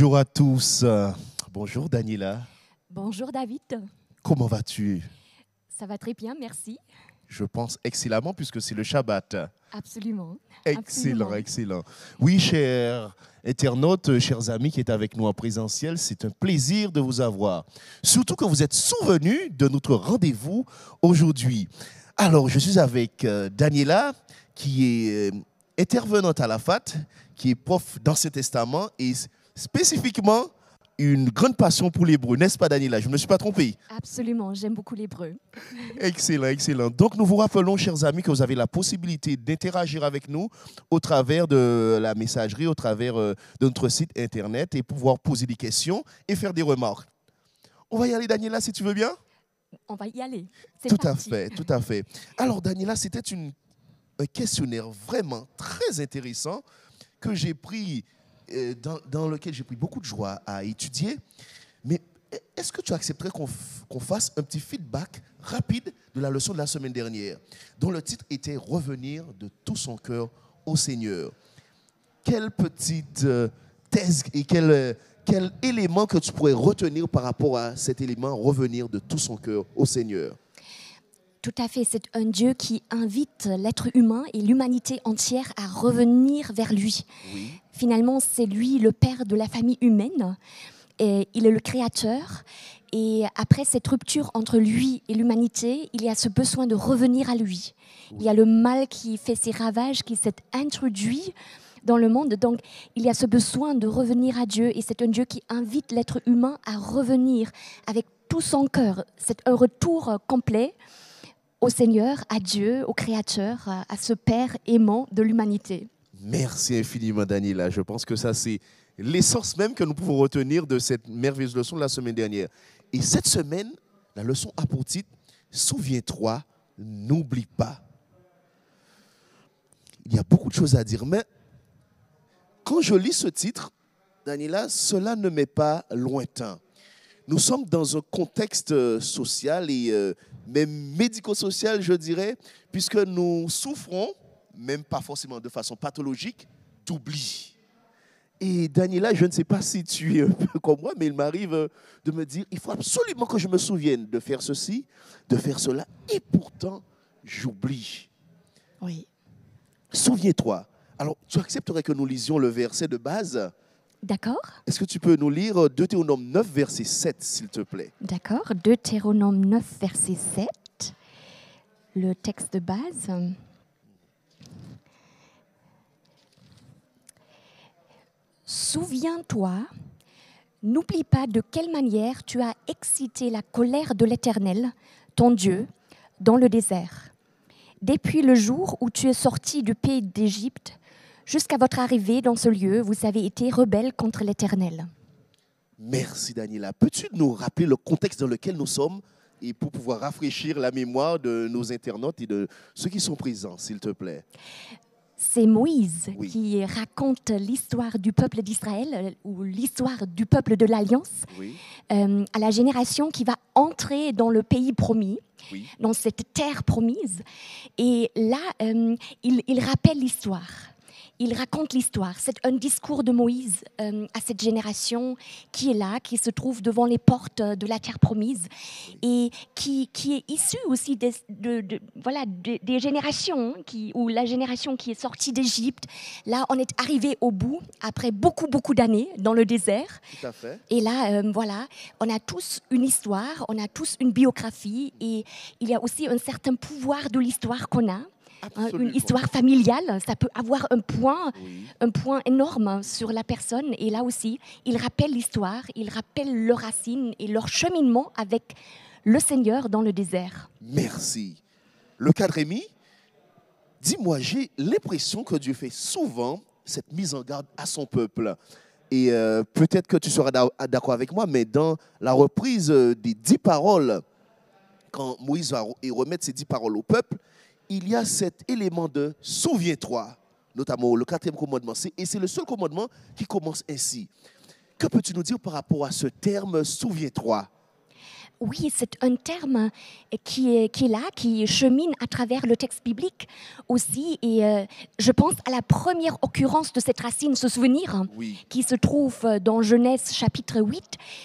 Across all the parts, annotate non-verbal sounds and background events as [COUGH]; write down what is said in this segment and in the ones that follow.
Bonjour à tous. Bonjour Daniela. Bonjour David. Comment vas-tu? Ça va très bien, merci. Je pense excellemment puisque c'est le Shabbat. Absolument. Excellent, Absolument. excellent. Oui, chers internautes, chers amis qui êtes avec nous en présentiel, c'est un plaisir de vous avoir. Surtout que vous êtes souvenus de notre rendez-vous aujourd'hui. Alors, je suis avec euh, Daniela, qui est euh, intervenante à la FAT, qui est prof d'Ancien Testament et spécifiquement une grande passion pour l'hébreu, n'est-ce pas Daniela? Je ne me suis pas trompé. Absolument, j'aime beaucoup l'hébreu. [LAUGHS] Excellent, excellent. Donc, nous vous rappelons, chers amis, que vous avez la possibilité d'interagir avec nous au travers de la messagerie, au travers euh, de notre site internet et pouvoir poser des questions et faire des remarques. On va y aller, Daniela, si tu veux bien? On va y aller. Tout à fait, tout à fait. Alors, Daniela, c'était un questionnaire vraiment très intéressant que j'ai pris, euh, dans, lequel j'ai pris beaucoup de joie à étudier. Mais est-ce que tu accepterais qu'on fasse un petit feedback rapide de la leçon de la semaine dernière, dont le titre était Revenir de tout son cœur au Seigneur Quelle petite euh, thèse et euh, quel élément que tu pourrais retenir par rapport à cet élément, revenir de tout son cœur au Seigneur Tout à fait, c'est un Dieu qui invite l'être humain et l'humanité entière à revenir vers lui. Oui. Finalement, c'est lui le père de la famille humaine. Et il est le créateur. Et après cette rupture entre lui et l'humanité, il y a ce besoin de revenir à lui. Il y a le mal qui fait ses ravages, qui s'est introduit dans le monde. Donc, il y a ce besoin de revenir à Dieu. Et c'est un Dieu qui invite l'être humain à revenir avec tout son cœur. C'est un retour complet au Seigneur, à Dieu, au Créateur, à ce Père aimant de l'humanité. Merci infiniment, Daniela. Je pense que ça, c'est l'essence même que nous pouvons retenir de cette merveilleuse leçon de la semaine dernière. Et cette semaine, la leçon a pour titre Souviens-toi, n'oublie pas. Il y a beaucoup de choses à dire, mais quand je lis ce titre, Daniela, cela ne m'est pas lointain. Nous sommes dans un contexte euh, social et même médico-social, je dirais, puisque nous souffrons, même pas forcément de façon pathologique, d'oubli. Et Daniela, je ne sais pas si tu es un peu comme moi, mais il m'arrive euh, de me dire, il faut absolument que je me souvienne de faire ceci, de faire cela, et pourtant, j'oublie. Oui. Souviens-toi. Alors, tu accepterais que nous lisions le verset de base? D'accord Est-ce que tu peux nous lire Deutéronome 9, verset 7, s'il te plaît? D'accord. Deutéronome 9, verset 7. Le texte de base. Souviens-toi, n'oublie pas de quelle manière tu as excité la colère de l'Éternel, ton Dieu, dans le désert. Depuis le jour où tu es sorti du pays d'Égypte jusqu'à votre arrivée dans ce lieu, vous avez été rebelles contre l'Éternel. Merci Daniela. Peux-tu nous rappeler le contexte dans lequel nous sommes et pour pouvoir rafraîchir la mémoire de nos internautes et de ceux qui sont présents, s'il te plaît? C'est Moïse Oui. qui raconte l'histoire du peuple d'Israël euh, ou l'histoire du peuple de l'Alliance Oui, euh, à la génération qui va entrer dans le pays promis, oui. dans cette terre promise. Et là, euh, il, il rappelle l'histoire. Il raconte l'histoire. C'est un discours de Moïse euh, à cette génération qui est là, qui se trouve devant les portes de la terre promise et qui, qui est issu aussi des, de, de- voilà, des- des générations, qui, ou la génération qui est sortie d'Égypte. Là, on est arrivé au bout, après beaucoup, beaucoup d'années dans le désert. Tout à fait. Et là, euh, voilà, on a tous une histoire, on a tous une biographie et il y a aussi un certain pouvoir de l'histoire qu'on a. hein, Absolument. une histoire familiale, ça peut avoir un point, Oui. un point énorme sur la personne. Et là aussi, il rappelle l'histoire, il rappelle leurs racines et leur cheminement avec le Seigneur dans le désert. Merci. Le cadre Rémi, dis-moi, j'ai l'impression que Dieu fait souvent cette mise en garde à son peuple. Et euh, peut-être que tu seras d'a- d'accord avec moi, mais dans la reprise euh, des dix paroles, quand Moïse va re- et remettre ces dix paroles au peuple, il y a cet élément de souviens-toi, notamment le quatrième commandement. Et c'est le seul commandement qui commence ainsi. Que peux-tu nous dire par rapport à ce terme souviens-toi Oui, c'est un terme qui est, qui est là, qui chemine à travers le texte biblique aussi. Et euh, je pense à la première occurrence de cette racine, ce souvenir, Oui. qui se trouve dans Genèse chapitre 8.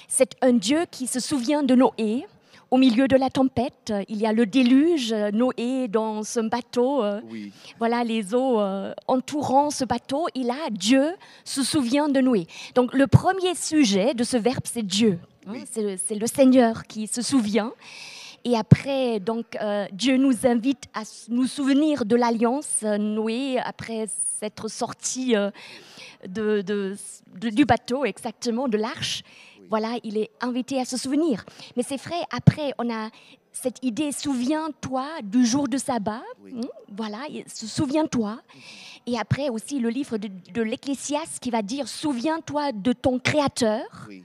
C'est un Dieu qui se souvient de Noé. Au milieu de la tempête, il y a le déluge, Noé dans ce bateau, euh, Oui. voilà les eaux euh, entourant ce bateau, et là, Dieu se souvient de Noé. Donc le premier sujet de ce verbe, c'est Dieu. hein, Oui. c'est le, Seigneur qui se souvient. Et après, donc, euh, Dieu nous invite à nous souvenir de l'alliance. Euh, Noé, après s'être sorti euh, de, de- de- du bateau, exactement, de l'arche, voilà, il est invité à se souvenir. Mais c'est vrai, après, on a cette idée, souviens-toi du jour de sabbat. Oui. hein, voilà, souviens-toi. Et après aussi le livre de, de l'Ecclésiaste qui va dire, souviens-toi de ton Créateur. Oui.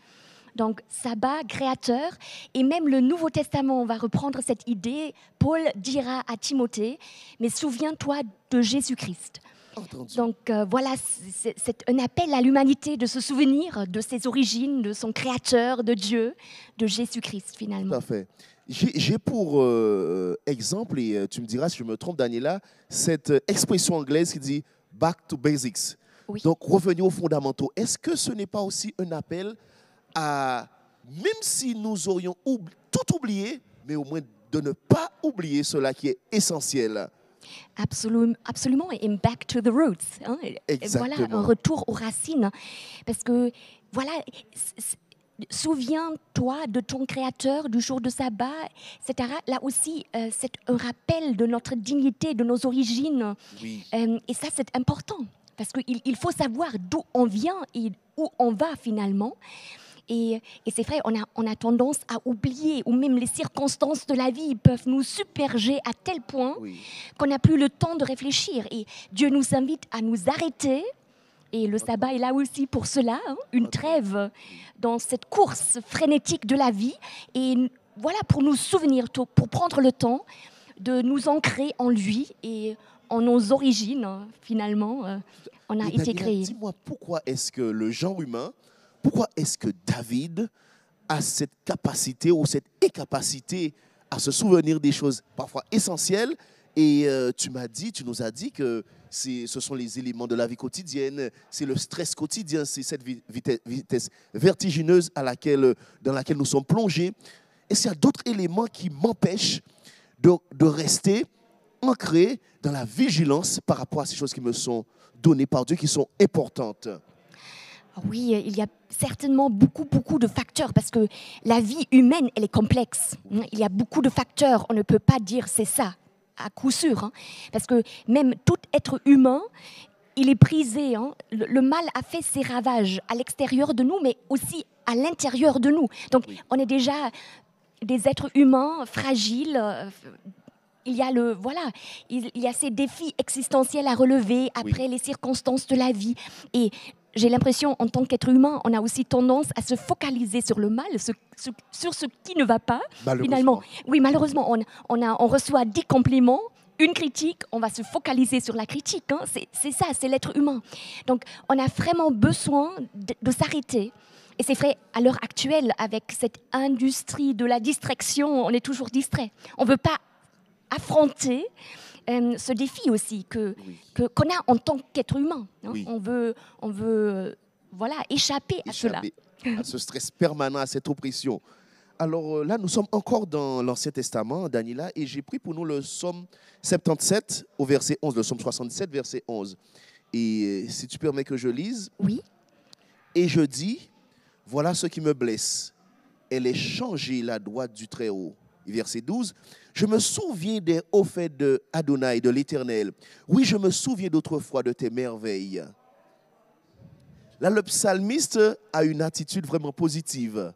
Donc, sabbat, créateur. Et même le Nouveau Testament, on va reprendre cette idée. Paul dira à Timothée, mais souviens-toi de Jésus-Christ. Entendu. Donc euh, voilà, c'est un appel à l'humanité de se souvenir de ses origines, de son créateur, de Dieu, de Jésus-Christ Tout finalement. à fait. J'ai pour euh, exemple, et euh, tu me diras si je me trompe, Daniela, cette euh, expression anglaise qui dit back to basics. Oui. Donc, revenir aux fondamentaux. Est-ce que ce n'est pas aussi un appel à, même si nous aurions oubli- tout oublié, mais au moins de ne pas oublier cela qui est essentiel? Absolument, absolument, et back to the roots. hein. Voilà, un retour aux racines. Parce que, voilà, souviens-toi de ton créateur du jour de sabbat, etc. Là aussi, euh, c'est un rappel de notre dignité, de nos origines. Oui. Euh, et ça, c'est important. Parce qu'il il faut savoir d'où on vient et où on va finalement. Et, et c'est vrai, on a, on a tendance à oublier, ou même les circonstances de la vie peuvent nous submerger à tel point Oui. qu'on n'a plus le temps de réfléchir. Et Dieu nous invite à nous arrêter. Et le sabbat est là aussi pour cela, hein, une trêve dans cette course frénétique de la vie. Et voilà, pour nous souvenir, pour prendre le temps de nous ancrer en lui et en nos origines, hein, finalement. euh, on a Et été créés. Dis-moi, pourquoi est-ce que le genre humain, pourquoi est-ce que David a cette capacité ou cette incapacité à se souvenir des choses parfois essentielles? Et euh, tu m'as dit, tu nous as dit que ce sont les éléments de la vie quotidienne, c'est le stress quotidien, c'est cette vi- vitesse, vertigineuse dans laquelle nous sommes plongés. Est-ce qu'il y a d'autres éléments qui m'empêchent de rester ancré dans la vigilance par rapport à ces choses qui me sont données par Dieu, qui sont importantes. Oui, il y a certainement beaucoup, beaucoup de facteurs parce que la vie humaine, elle est complexe. Il y a beaucoup de facteurs. On ne peut pas dire c'est ça, à coup sûr. hein. Parce que même tout être humain, il est prisé. hein. Le, le mal a fait ses ravages à l'extérieur de nous, mais aussi à l'intérieur de nous. Donc, Oui. on est déjà des êtres humains fragiles. euh, il y a le voilà, il, il y a ces défis existentiels à relever après les circonstances de la vie. Et j'ai l'impression, en tant qu'être humain, on a aussi tendance à se focaliser sur le mal, ce- ce- sur ce qui ne va pas. Finalement, oui, malheureusement, on, on, a, on reçoit 10 compliments, une critique, on va se focaliser sur la critique. hein. C'est c'est ça, c'est l'être humain. Donc, on a vraiment besoin de, de s'arrêter. Et c'est vrai, à l'heure actuelle, avec cette industrie de la distraction, on est toujours distrait. On ne veut pas affronter euh, ce défi aussi que Oui. que- qu'on a en tant qu'être humain. hein. Oui. On veut, on veut euh, voilà, échapper à cela. à ce stress permanent, à cette oppression. Alors euh, là, nous sommes encore dans l'Ancien Testament, Daniela, et j'ai pris pour nous le psaume 77 au verset 11, le psaume 67, verset 11. Et si tu permets que je lise, Oui, et je dis, voilà ce qui me blesse. Elle est changée la droite du Très-Haut. Et Verset 12, je me souviens des hauts faits de Adonai, de l'Éternel. Oui, je me souviens d'autrefois de tes merveilles. Là, le psalmiste a une attitude vraiment positive,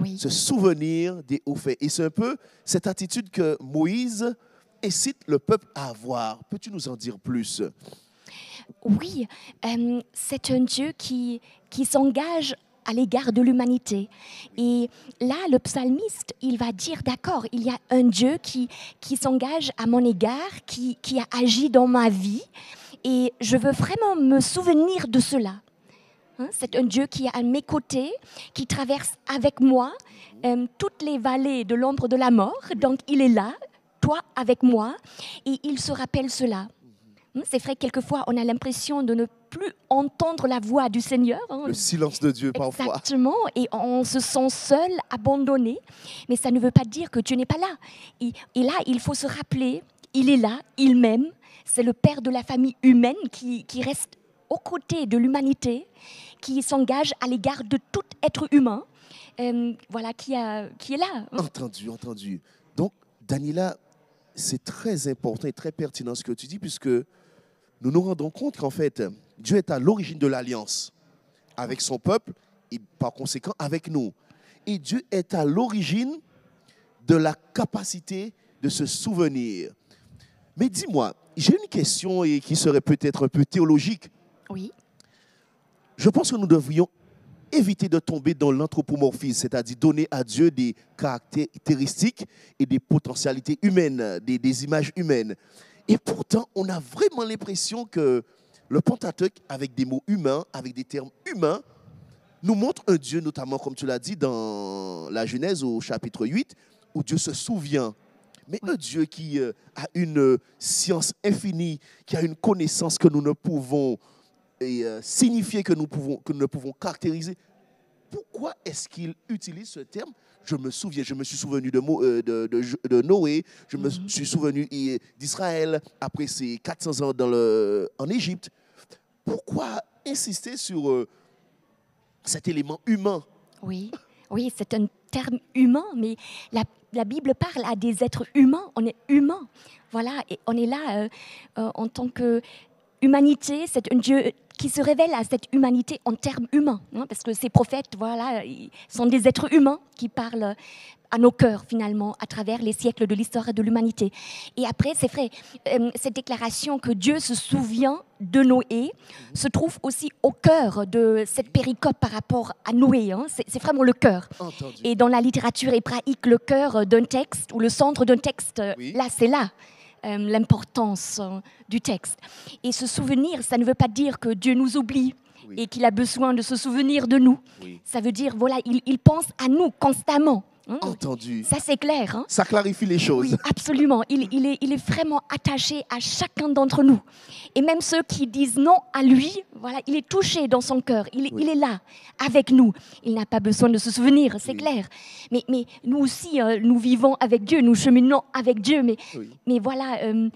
oui. se souvenir des hauts faits. Et c'est un peu cette attitude que Moïse incite le peuple à avoir. Peux-tu nous en dire plus? Oui, euh, c'est un Dieu qui, qui s'engage à l'égard de l'humanité. Et là, le psalmiste, il va dire, d'accord, il y a un Dieu qui, qui s'engage à mon égard, qui, qui a agi dans ma vie, et je veux vraiment me souvenir de cela. Hein, c'est un Dieu qui est à mes côtés, qui traverse avec moi euh, toutes les vallées de l'ombre de la mort. Donc il est là, toi avec moi, et il se rappelle cela. Hein, C'est vrai, quelquefois, on a l'impression de ne plus entendre la voix du Seigneur. hein. Le silence de Dieu parfois. Exactement, et on se sent seul, abandonné, mais ça ne veut pas dire que Dieu n'est pas là. Et, et là, il faut se rappeler, il est là, il m'aime, c'est le Père de la famille humaine qui, qui reste aux côtés de l'humanité, qui s'engage à l'égard de tout être humain, euh, voilà, qui, a, qui est là. Entendu, entendu. Donc, Daniela, c'est très important et très pertinent ce que tu dis, puisque nous nous rendons compte qu'en fait, Dieu est à l'origine de l'alliance avec son peuple et par conséquent avec nous. Et Dieu est à l'origine de la capacité de se souvenir. Mais dis-moi, j'ai une question et qui serait peut-être un peu théologique. Oui, Je pense que nous devrions éviter de tomber dans l'anthropomorphisme, c'est-à-dire donner à Dieu des caractéristiques et des potentialités humaines, des, des images humaines. Et pourtant, on a vraiment l'impression que le Pentateuque, avec des mots humains, avec des termes humains, nous montre un Dieu, notamment comme tu l'as dit dans la Genèse au chapitre 8, où Dieu se souvient. Mais un Dieu qui euh, a une euh, science infinie, qui a une connaissance que nous ne pouvons euh, signifier que nous, pouvons, que nous ne pouvons caractériser. Pourquoi est-ce qu'il utilise ce terme Je me souviens, je me suis souvenu de, Mo- euh, de, de- de Noé, je me suis souvenu d'Israël après ces 400 ans dans le, en Égypte. Pourquoi insister sur euh, cet élément humain? Oui, oui, c'est un terme humain, mais la, la Bible parle à des êtres humains. On est humain, voilà, et on est là euh, en tant que humanité. C'est un Dieu qui se révèle à cette humanité en termes humains, hein, parce que ces prophètes, voilà, ils sont des êtres humains qui parlent à nos cœurs finalement à travers les siècles de l'histoire de l'humanité. Et après, c'est vrai, euh, cette déclaration que Dieu se souvient de Noé se trouve aussi au cœur de cette péricope par rapport à Noé. hein. C'est vraiment le cœur. Entendu. Et dans la littérature hébraïque, le cœur d'un texte ou le centre d'un texte, Oui. là, c'est là euh, l'importance euh, du texte. Et se souvenir, ça ne veut pas dire que Dieu nous oublie Oui. et qu'il a besoin de se souvenir de nous. Oui. Ça veut dire, voilà, il, il pense à nous constamment. Hein. Entendu. Ça, c'est clair. hein? Ça clarifie les choses. Oui, absolument. Il, il est, il est vraiment attaché à chacun d'entre nous. Et même ceux qui disent non à lui, voilà, il est touché dans son cœur. Il, Oui. il est là, avec nous. Il n'a pas besoin de se souvenir, c'est Oui. clair. Mais, mais nous aussi, euh, nous vivons avec Dieu, nous cheminons avec Dieu. Mais, mais voilà, euh,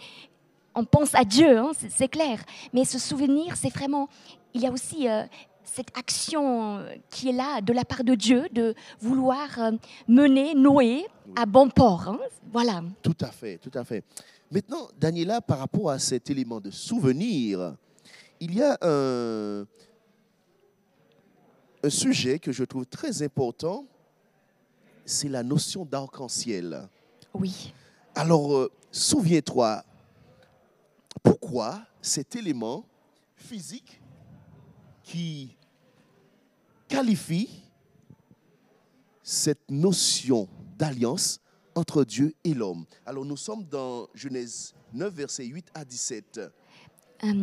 on pense à Dieu, hein, c'est- c'est clair. Mais ce souvenir, c'est vraiment... Il y a aussi... euh, cette action euh, qui est là de la part de Dieu, de vouloir euh, mener Noé à bon port. hein. Voilà. Tout à fait, tout à fait. Maintenant, Daniela, par rapport à cet élément de souvenir, il y a un, un sujet que je trouve très important, c'est la notion d'arc-en-ciel. Oui, Alors, euh, souviens-toi, pourquoi cet élément physique qui qualifie cette notion d'alliance entre Dieu et l'homme. Alors, nous sommes dans Genèse 9, versets 8 à 17. Euh,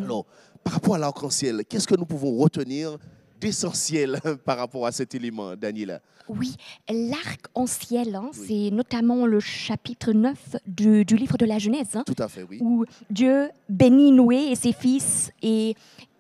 Alors, par rapport à l'arc-en-ciel, qu'est-ce que nous pouvons retenir d'essentiel [LAUGHS] par rapport à cet élément, Daniela? Oui. l'arc-en-ciel, hein, c'est notamment le chapitre 9 du, du livre de la Genèse, hein, Tout à fait, oui. où Dieu bénit Noé et ses fils et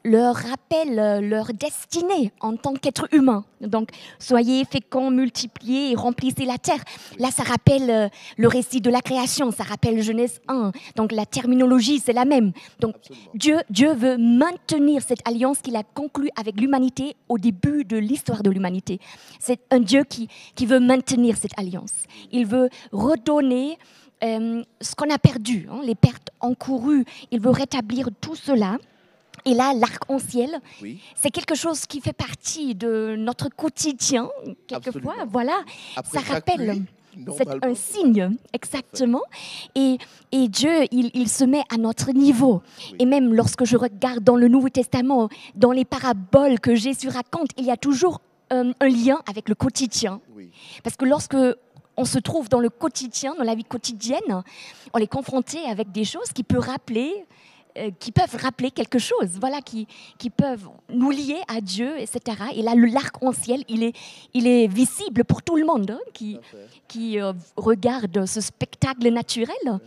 leur rappelle euh, leur destinée en tant qu'être humain. Donc, soyez féconds, multipliez et remplissez la terre. Là, ça rappelle euh, le récit de la création, ça rappelle Genèse 1. Donc, la terminologie, c'est la même. Donc, Absolument. Dieu, Dieu veut maintenir cette alliance qu'il a conclue avec l'humanité au début de l'histoire de l'humanité. C'est un Dieu qui, qui veut maintenir cette alliance. Il veut redonner euh, ce qu'on a perdu, hein, les pertes encourues. Il veut rétablir tout cela. Et là, l'arc-en-ciel, Oui, c'est quelque chose qui fait partie de notre quotidien, quelquefois. Absolument. Voilà, Après ça rappelle. pluie, C'est un signe, exactement. Et, et Dieu, il, il se met à notre niveau. Oui. Et même lorsque je regarde dans le Nouveau Testament, dans les paraboles que Jésus raconte, il y a toujours euh, un lien avec le quotidien. Oui, Parce que lorsque on se trouve dans le quotidien, dans la vie quotidienne, on est confronté avec des choses qui peuvent rappeler qui peuvent rappeler quelque chose, voilà, qui, qui peuvent nous lier à Dieu, etc. Et là, le l'arc-en-ciel, il est, il est visible pour tout le monde hein, qui, qui euh, regarde ce spectacle naturel.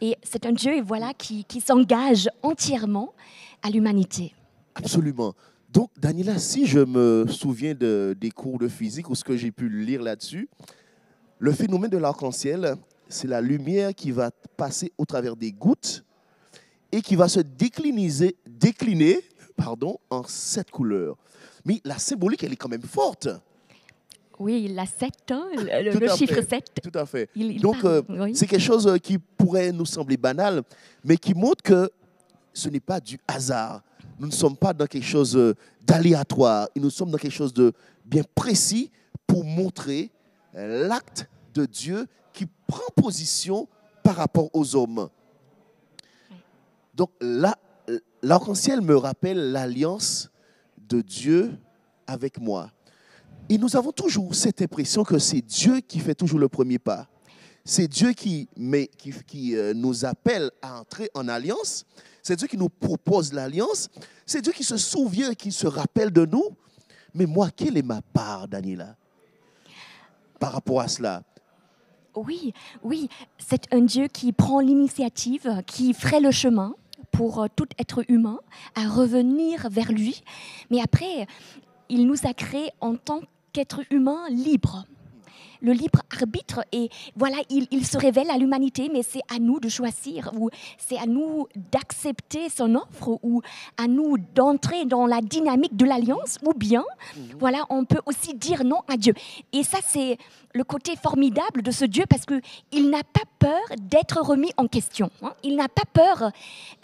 Et c'est un Dieu, voilà, qui, qui s'engage entièrement à l'humanité. Absolument. Donc, Daniela, si je me souviens de, des cours de physique ou ce que j'ai pu lire là-dessus, le phénomène de l'arc-en-ciel, c'est la lumière qui va passer au travers des gouttes et qui va se décliniser, décliner pardon, en sept couleurs. Mais la symbolique, elle est quand même forte. Oui, la 7, hein, le, chiffre fait, 7. Tout à fait. Il- il Donc, euh, oui. c'est quelque chose euh, qui pourrait nous sembler banal, mais qui montre que ce n'est pas du hasard. Nous ne sommes pas dans quelque chose euh, d'aléatoire. Nous sommes dans quelque chose de bien précis pour montrer l'acte de Dieu qui prend position par rapport aux hommes. Donc là, l'arc-en-ciel me rappelle l'alliance de Dieu avec moi. Et nous avons toujours cette impression que c'est Dieu qui fait toujours le premier pas. C'est Dieu qui, euh, nous appelle à entrer en alliance. C'est Dieu qui nous propose l'alliance. C'est Dieu qui se souvient, qui se rappelle de nous. Mais moi, quelle est ma part, Daniela, par rapport à cela Oui, oui, c'est un Dieu qui prend l'initiative, qui ferait le chemin pour euh, tout être humain à revenir vers lui. Mais après, il nous a créés en tant qu'être humain libre. Le libre arbitre, et voilà, il, il se révèle à l'humanité, mais c'est à nous de choisir, ou c'est à nous d'accepter son offre, ou à nous d'entrer dans la dynamique de l'alliance, ou bien, voilà, on peut aussi dire non à Dieu. Et ça, c'est le côté formidable de ce Dieu parce que il n'a pas peur d'être remis en question. hein. Il n'a pas peur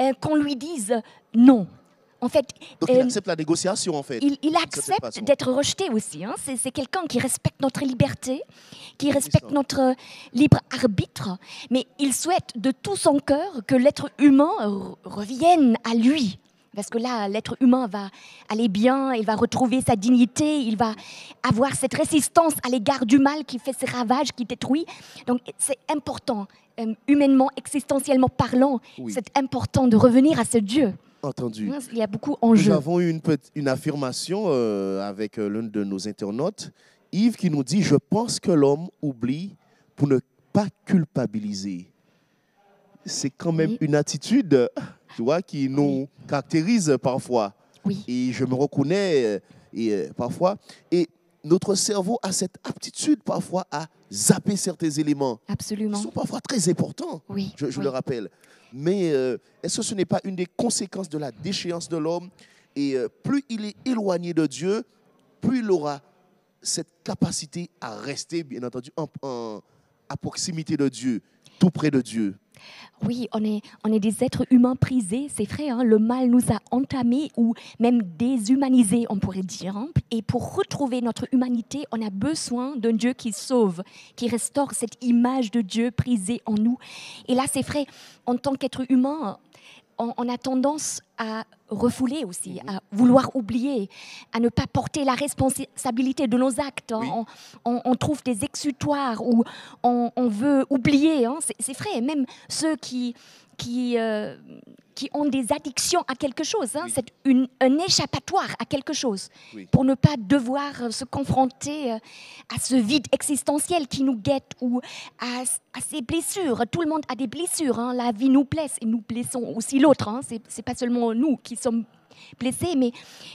euh, qu'on lui dise non. En fait, Donc, il euh, accepte la négociation, en fait. il, accepte d'être rejeté aussi. hein. C'est quelqu'un qui respecte notre liberté, qui respecte notre libre arbitre, mais il souhaite de tout son cœur que l'être humain re- revienne à lui. Parce que là, l'être humain va aller bien, il va retrouver sa dignité, il va avoir cette résistance à l'égard du mal qui fait ses ravages, qui détruit. Donc c'est important, euh, humainement, existentiellement parlant, Oui. c'est important de revenir à ce Dieu. Entendu. Il y a beaucoup en Nous jeu. avons eu une, affirmation euh, avec euh, l'un de nos internautes, Yves, qui nous dit Je pense que l'homme oublie pour ne pas culpabiliser. C'est quand même Oui. une attitude, tu vois, qui nous caractérise parfois. Oui. Et je me reconnais euh, et, euh, parfois. Et notre cerveau a cette aptitude parfois à zapper certains éléments qui Absolument. sont parfois très importants Oui. je, je oui. le rappelle. Mais euh, est-ce que ce n'est pas une des conséquences de la déchéance de l'homme? Et euh, plus il est éloigné de Dieu, plus il aura cette capacité à rester, bien entendu, en- en- à proximité de Dieu, tout près de Dieu. Oui, on est, on est des êtres humains prisés, c'est vrai. hein, le mal nous a entamés ou même déshumanisés, on pourrait dire. hein. Et pour retrouver notre humanité, on a besoin d'un Dieu qui sauve, qui restaure cette image de Dieu prisée en nous. Et là, c'est vrai, en tant qu'être humain, on, on a tendance à refouler aussi, à vouloir oublier, à ne pas porter la responsabilité de nos actes. Oui. On, on- on trouve des exutoires ou on, veut oublier. hein. C'est vrai, même ceux qui, qui, euh, qui ont des addictions à quelque chose, hein, Oui. c'est une- un échappatoire à quelque chose Oui. pour ne pas devoir euh, se confronter euh, à ce vide existentiel qui nous guette ou à, à ces blessures. Tout le monde a des blessures. hein. La vie nous blesse et nous blessons aussi l'autre. Hein. C'est c'est pas seulement nous qui sommes blessés, mais,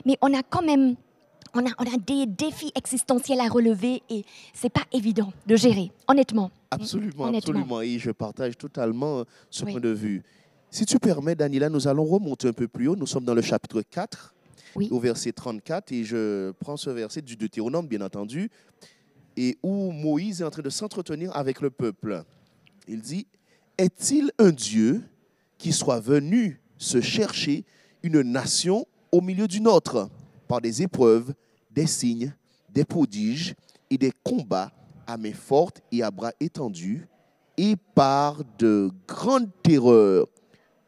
mais on a quand même on a, on a des défis existentiels à relever et c'est pas évident de gérer, honnêtement. Absolument, absolument. Et je partage totalement euh, ce Oui. point de vue. Si tu permets, Daniela, nous allons remonter un peu plus haut. Nous sommes dans le chapitre 4, Oui. au verset 34, et je prends ce verset du Deutéronome, bien entendu, et où Moïse est en train de s'entretenir avec le peuple. Il dit, est-il un Dieu qui soit venu se chercher une nation au milieu d'une autre par des épreuves, des signes, des prodiges et des combats à main forte et à bras étendus et par de grandes terreurs.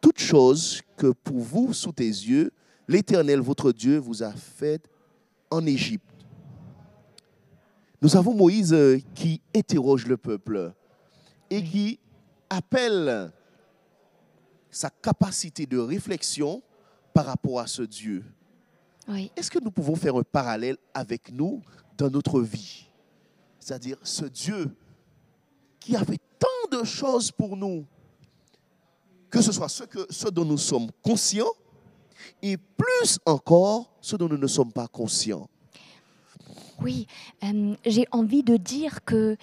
Toutes choses que pour vous, sous tes yeux, l'Éternel, votre Dieu, vous a faites en Égypte. Nous avons Moïse euh, qui interroge le peuple et qui appelle sa capacité de réflexion par rapport à ce Dieu. Oui. Est-ce que nous pouvons faire un parallèle avec nous dans notre vie? C'est-à-dire ce Dieu qui avait tant de choses pour nous, que ce soit ce, que, ce dont nous sommes conscients et plus encore ce dont nous ne sommes pas conscients. Oui, euh, j'ai envie de dire que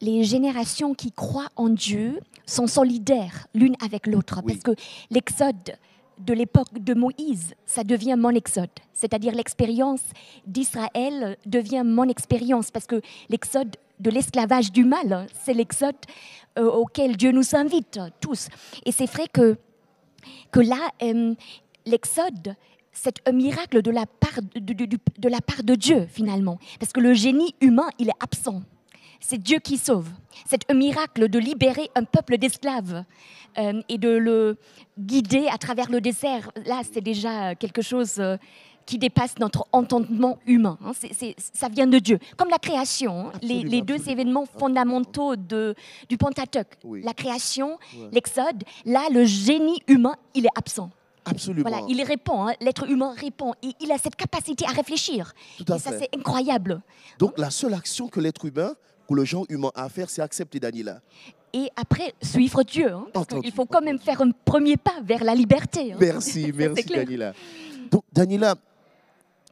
les générations qui croient en Dieu sont solidaires l'une avec l'autre. Oui. Parce que l'exode de l'époque de Moïse, ça devient mon exode. C'est-à-dire l'expérience d'Israël devient mon expérience. Parce que l'exode de l'esclavage du mal, c'est l'exode euh, auquel Dieu nous invite tous. Et c'est vrai que, que là, euh, l'exode, c'est un miracle de la, part de la part de Dieu, finalement. Parce que le génie humain, il est absent. C'est Dieu qui sauve. C'est un miracle de libérer un peuple d'esclaves euh, et de le guider à travers le désert. Là, c'est déjà quelque chose euh, qui dépasse notre entendement humain. hein. Ça vient de Dieu. Comme la création, hein. les, deux absolument. événements fondamentaux de, du Pentateuque. Oui. La création, Ouais. l'exode. Là, le génie humain, il est absent. Absolument. Voilà, il répond, hein, l'être humain répond. Et il a cette capacité à réfléchir. Tout à et ça, fait. c'est incroyable. Donc la seule action que l'être humain, que le genre humain a à faire, c'est accepter Daniela. Et après, suivre Dieu. hein, parce qu'il faut quand même faire un premier pas vers la liberté. hein. Merci, [LAUGHS] merci. Daniela. Donc Daniela,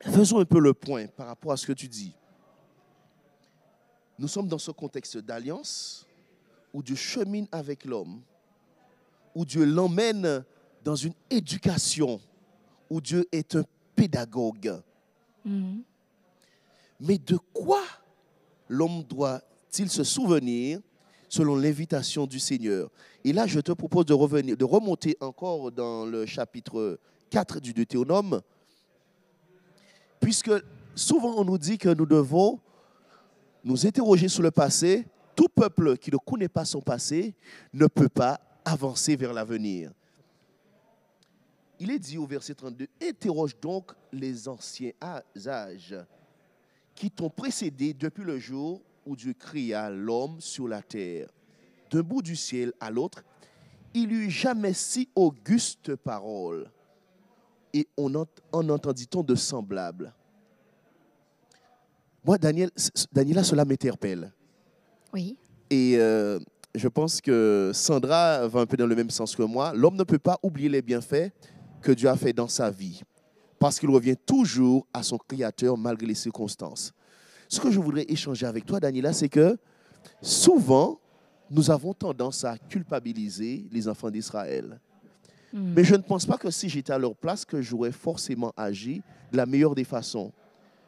faisons un peu le point par rapport à ce que tu dis. Nous sommes dans ce contexte d'alliance où Dieu chemine avec l'homme, où Dieu l'emmène dans une éducation, où Dieu est un pédagogue. Mhm. Mais de quoi l'homme doit-il se souvenir selon l'invitation du Seigneur? Et là, je te propose de, revenir, de remonter encore dans le chapitre 4 du Deutéronome, puisque souvent on nous dit que nous devons nous interroger sur le passé. Tout peuple qui ne connaît pas son passé ne peut pas avancer vers l'avenir. Il est dit au verset 32, interroge donc les anciens âges qui t'ont précédé depuis le jour où Dieu créa l'homme sur la terre. D'un bout du ciel à l'autre, il eut jamais si auguste parole. Et on ent- en entendit-on de semblable. Moi, Daniel, Daniela, cela m'interpelle. Oui. Et euh, je pense que Sandra va un peu dans le même sens que moi. L'homme ne peut pas oublier les bienfaits que Dieu a fait dans sa vie, parce qu'il revient toujours à son Créateur malgré les circonstances. Ce que je voudrais échanger avec toi, Daniela, c'est que souvent, nous avons tendance à culpabiliser les enfants d'Israël. Mhm. Mais je ne pense pas que si j'étais à leur place, que j'aurais forcément agi de la meilleure des façons.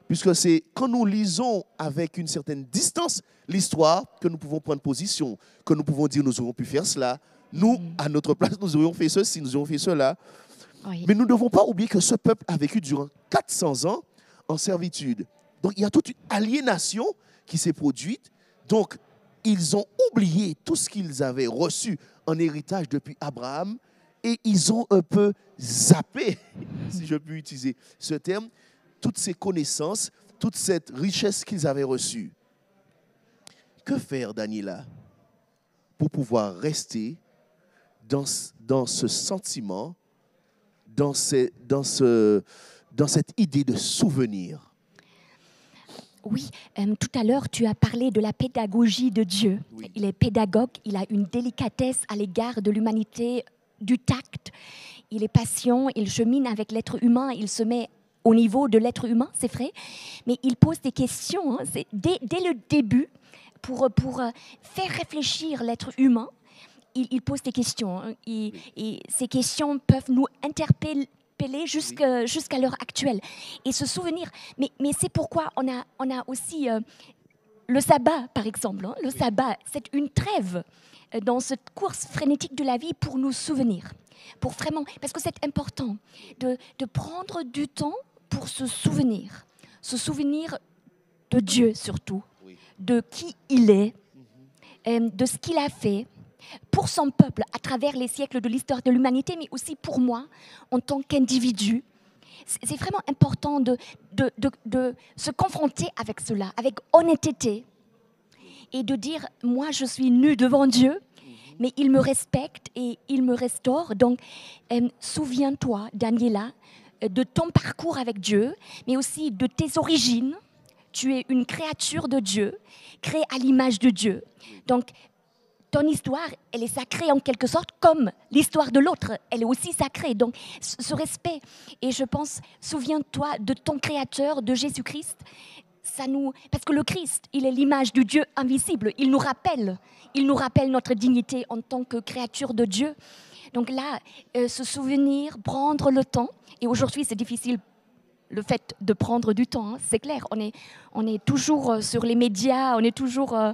Puisque c'est quand nous lisons avec une certaine distance l'histoire que nous pouvons prendre position, que nous pouvons dire nous aurions pu faire cela, nous, à notre place, nous aurions fait ceci, nous aurions fait cela. Mais nous ne devons pas oublier que ce peuple a vécu durant 400 ans en servitude. Donc il y a toute une aliénation qui s'est produite. Donc ils ont oublié tout ce qu'ils avaient reçu en héritage depuis Abraham et ils ont un peu zappé, [LAUGHS] si je puis utiliser ce terme, toutes ces connaissances, toute cette richesse qu'ils avaient reçue. Que faire, Daniela, pour pouvoir rester dans, dans ce sentiment, dans, ces- dans, ce, dans cette idée de souvenir Oui, euh, tout à l'heure, tu as parlé de la pédagogie de Dieu. Oui. Il est pédagogue, il a une délicatesse à l'égard de l'humanité, du tact. Il est patient, il chemine avec l'être humain, il se met au niveau de l'être humain, c'est vrai. Mais il pose des questions, hein, dès, dès le début, pour, pour euh, faire réfléchir l'être humain. Il, il pose des questions. hein, et, et ces questions peuvent nous interpeller jusqu'à l'heure actuelle. Et se souvenir, mais, mais c'est pourquoi on a, on a aussi euh, le sabbat, par exemple. hein. Le sabbat, c'est une trêve euh, dans cette course frénétique de la vie pour nous souvenir. Pour vraiment, parce que c'est important de, de prendre du temps pour se souvenir. Se souvenir de Dieu surtout, Oui. de qui il est, euh, de ce qu'il a fait pour son peuple à travers les siècles de l'histoire de l'humanité, mais aussi pour moi en tant qu'individu. C'est vraiment important de, de, de- de se confronter avec cela, avec honnêteté, et de dire, moi je suis nu devant Dieu, mais il me respecte et il me restaure. Donc, euh, souviens-toi, Daniela, euh, de ton parcours avec Dieu, mais aussi de tes origines. Tu es une créature de Dieu, créée à l'image de Dieu. Donc, ton histoire, elle est sacrée en quelque sorte, comme l'histoire de l'autre, elle est aussi sacrée. Donc, ce respect. Et je pense, souviens-toi de ton Créateur, de Jésus-Christ. Ça nous, parce que le Christ, il est l'image du Dieu invisible. Il nous rappelle, il nous rappelle notre dignité en tant que créature de Dieu. Donc là, euh, se souvenir, prendre le temps. Et aujourd'hui, c'est difficile le fait de prendre du temps, hein, c'est clair. On est, on est toujours euh, sur les médias, on est toujours euh,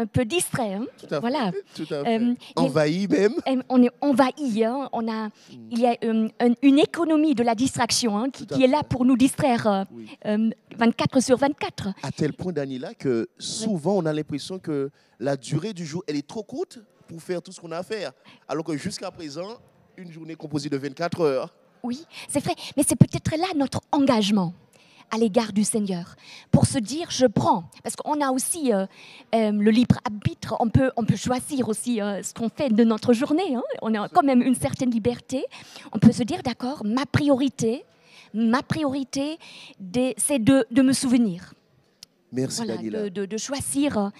un peu distrait. hein. Tout à fait. Voilà. Tout à fait. Euh, Envahi même. euh, on est envahi. hein. On a, il y a euh, un- une économie de la distraction hein, qui, est là pour nous distraire euh, Oui. euh, 24 sur 24. À tel point, Daniela, que souvent on a l'impression que la durée du jour, elle est trop courte pour faire tout ce qu'on a à faire. Alors que jusqu'à présent, une journée composée de 24 heures. Oui, c'est vrai. Mais c'est peut-être là notre engagement à l'égard du Seigneur, pour se dire je prends, parce qu'on a aussi euh, euh, le libre arbitre, on peut, on peut choisir aussi euh, ce qu'on fait de notre journée, hein. on a quand même une certaine liberté, on peut se dire d'accord, ma priorité, ma priorité, c'est de, de me souvenir, Merci, voilà, de, de- de choisir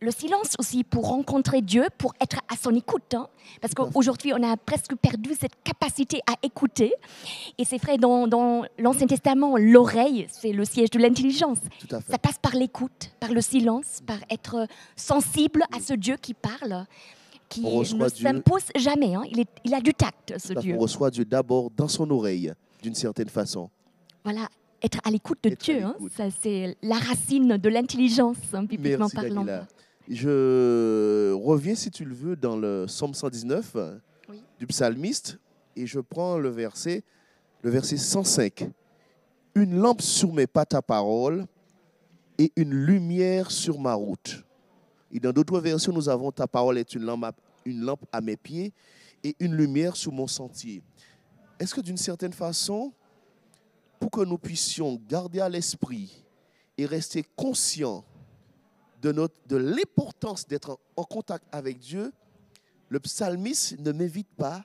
le silence aussi pour rencontrer Dieu, pour être à son écoute. hein. Parce qu'aujourd'hui, on a presque perdu cette capacité à écouter. Et c'est vrai, dans, dans l'Ancien Testament, l'oreille, c'est le siège de l'intelligence. Ça passe par l'écoute, par le silence, par être euh, sensible à ce Dieu qui parle, qui ne s'impose jamais. hein. Il, est- il a du tact, ce. Dieu. On reçoit Dieu d'abord dans son oreille, d'une certaine façon. Voilà, être à l'écoute de Être Dieu, hein, ça c'est la racine de l'intelligence, hein, bibliquement Merci, parlant. Daniela. Je reviens, si tu le veux, dans le psaume 119 euh, Oui. du psalmiste et je prends le verset, le verset 105. Une lampe sur mes pas ta parole et une lumière sur ma route. Et dans d'autres versions, nous avons ta parole est une lampe à, une lampe à mes pieds et une lumière sur mon sentier. Est-ce que d'une certaine façon, pour que nous puissions garder à l'esprit et rester conscients de, notre, de l'importance d'être en, contact avec Dieu, le psalmiste ne m'invite pas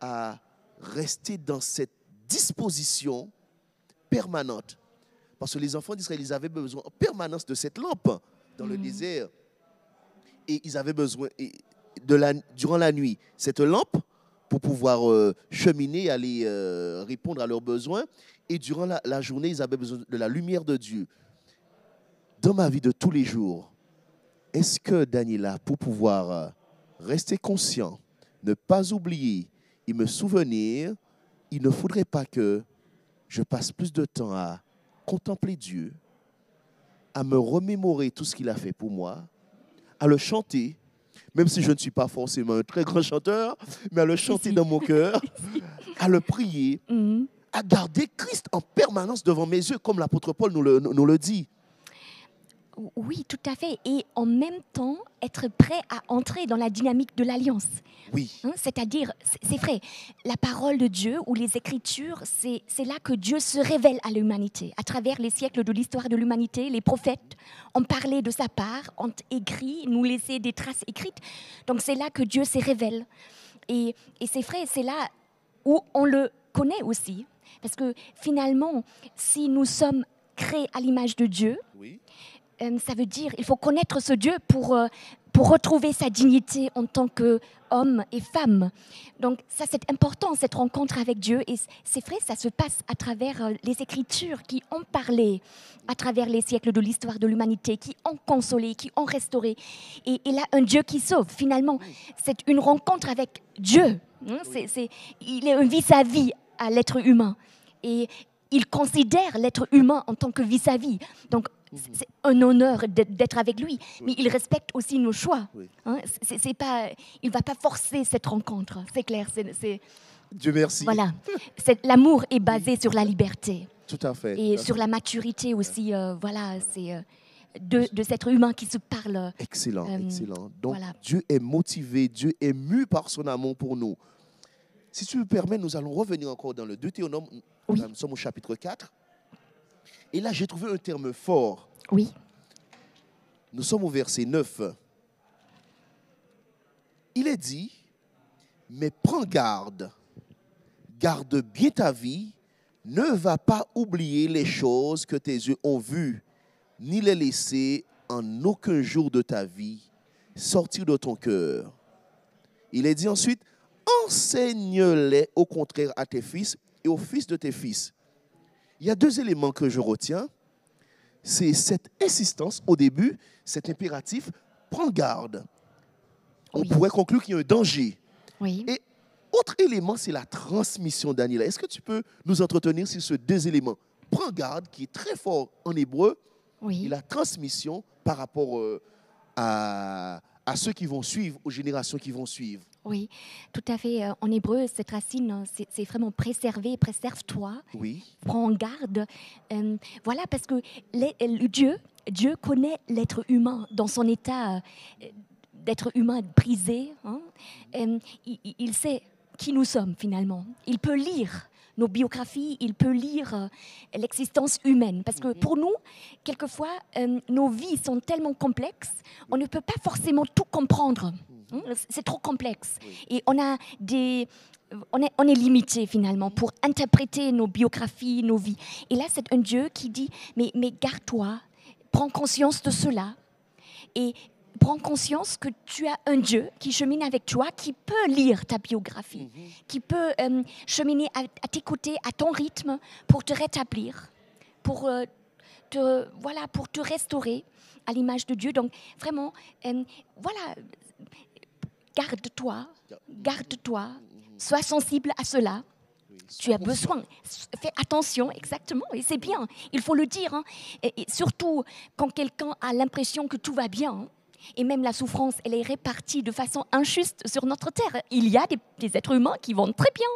à rester dans cette disposition permanente. Parce que les enfants d'Israël, ils avaient besoin en permanence de cette lampe dans le Mhm. désert. Et ils avaient besoin, de la, durant la nuit, cette lampe pour pouvoir euh, cheminer, aller euh, répondre à leurs besoins. Et durant la, la journée, ils avaient besoin de la lumière de Dieu. Dans ma vie de tous les jours, est-ce que Daniela, pour pouvoir euh, rester conscient, ne pas oublier et me souvenir, il ne faudrait pas que je passe plus de temps à contempler Dieu, à me remémorer tout ce qu'il a fait pour moi, à le chanter, même si je ne suis pas forcément un très grand chanteur, mais à le chanter dans mon cœur, [LAUGHS] à le prier, Mhm. à garder Christ en permanence devant mes yeux, comme l'apôtre Paul nous le, nous le dit. Oui, tout à fait. Et en même temps, être prêt à entrer dans la dynamique de l'alliance. Oui, Hein, C'est-à-dire, c'est- vrai, la parole de Dieu ou les Écritures, c'est là que Dieu se révèle à l'humanité. À travers les siècles de l'histoire de l'humanité, les prophètes ont parlé de sa part, ont écrit, nous laissé des traces écrites. Donc c'est là que Dieu se révèle. Et, et c'est vrai, c'est là où on le connaît aussi. Parce que finalement, si nous sommes créés à l'image de Dieu, oui, ça veut dire il faut connaître ce Dieu pour, euh, pour retrouver sa dignité en tant qu'homme et femme. Donc ça, c'est important, cette rencontre avec Dieu. Et c'est vrai, ça se passe à travers euh, les Écritures qui ont parlé, à travers les siècles de l'histoire de l'humanité, qui ont consolé, qui ont restauré. Et il a un Dieu qui sauve. Finalement, c'est une rencontre avec Dieu. hein. Il est un vis-à-vis à l'être humain. Et il considère l'être humain en tant que vis-à-vis. Donc, c'est- c'est un honneur d'être avec lui. Mais il respecte aussi nos choix. Oui. Hein, c'est- pas, il ne va pas forcer cette rencontre. C'est clair. c'est- Dieu merci. voilà. L'amour est basé sur la liberté Tout à fait. et sur la maturité aussi. euh, voilà, c'est euh, de, de cet être humain qui se parle. Excellent, Euh, excellent. Donc, voilà. Dieu est motivé, Dieu est mu par son amour pour nous. Si tu me permets, nous allons revenir encore dans le Deutéronome. Oui. Nous sommes au chapitre 4. Et là, j'ai trouvé un terme fort. Oui. Nous sommes au verset 9. il est dit, mais prends garde, garde bien ta vie, ne va pas oublier les choses que tes yeux ont vues, ni les laisser en aucun jour de ta vie sortir de ton cœur. Il est dit ensuite, enseigne-les au contraire à tes fils et aux fils de tes fils. Il y a deux éléments que je retiens. C'est cette insistance au début, cet impératif, prends garde. On Oui. pourrait conclure qu'il y a un danger. Oui. Et autre élément, c'est la transmission, Daniela. Est-ce que tu peux nous entretenir sur ces deux éléments? Prends garde, qui est très fort en hébreu, et la transmission par rapport euh, à, à ceux qui vont suivre, aux générations qui vont suivre. Oui, tout à fait. Euh, En hébreu, cette racine, euh, c'est vraiment préserver, préserve-toi, Oui, prends en garde. Euh, voilà, parce que les- le Dieu, Dieu connaît l'être humain dans son état euh, d'être humain brisé. hein. Euh, il, sait qui nous sommes finalement. Il peut lire nos biographies, il peut lire l'existence humaine. Parce que pour nous, quelquefois, euh, nos vies sont tellement complexes, on ne peut pas forcément tout comprendre. Hein, C'est trop complexe. Et on a des... On est, on est limité finalement pour interpréter nos biographies, nos vies. Et là, c'est un Dieu qui dit, mais, mais garde-toi, prends conscience de cela. Et prends conscience que tu as un Dieu qui chemine avec toi, qui peut lire ta biographie, qui peut euh, cheminer à, à tes côtés, à ton rythme, pour te rétablir, pour, euh, te, voilà, pour te restaurer à l'image de Dieu. Donc vraiment, euh, voilà, garde-toi, garde-toi, sois sensible à cela. Tu as besoin, fais attention, exactement, et c'est bien, il faut le dire. hein. Et, et surtout quand quelqu'un a l'impression que tout va bien, hein, et même la souffrance, elle est répartie de façon injuste sur notre terre. Il y a des, des êtres humains qui vont très bien.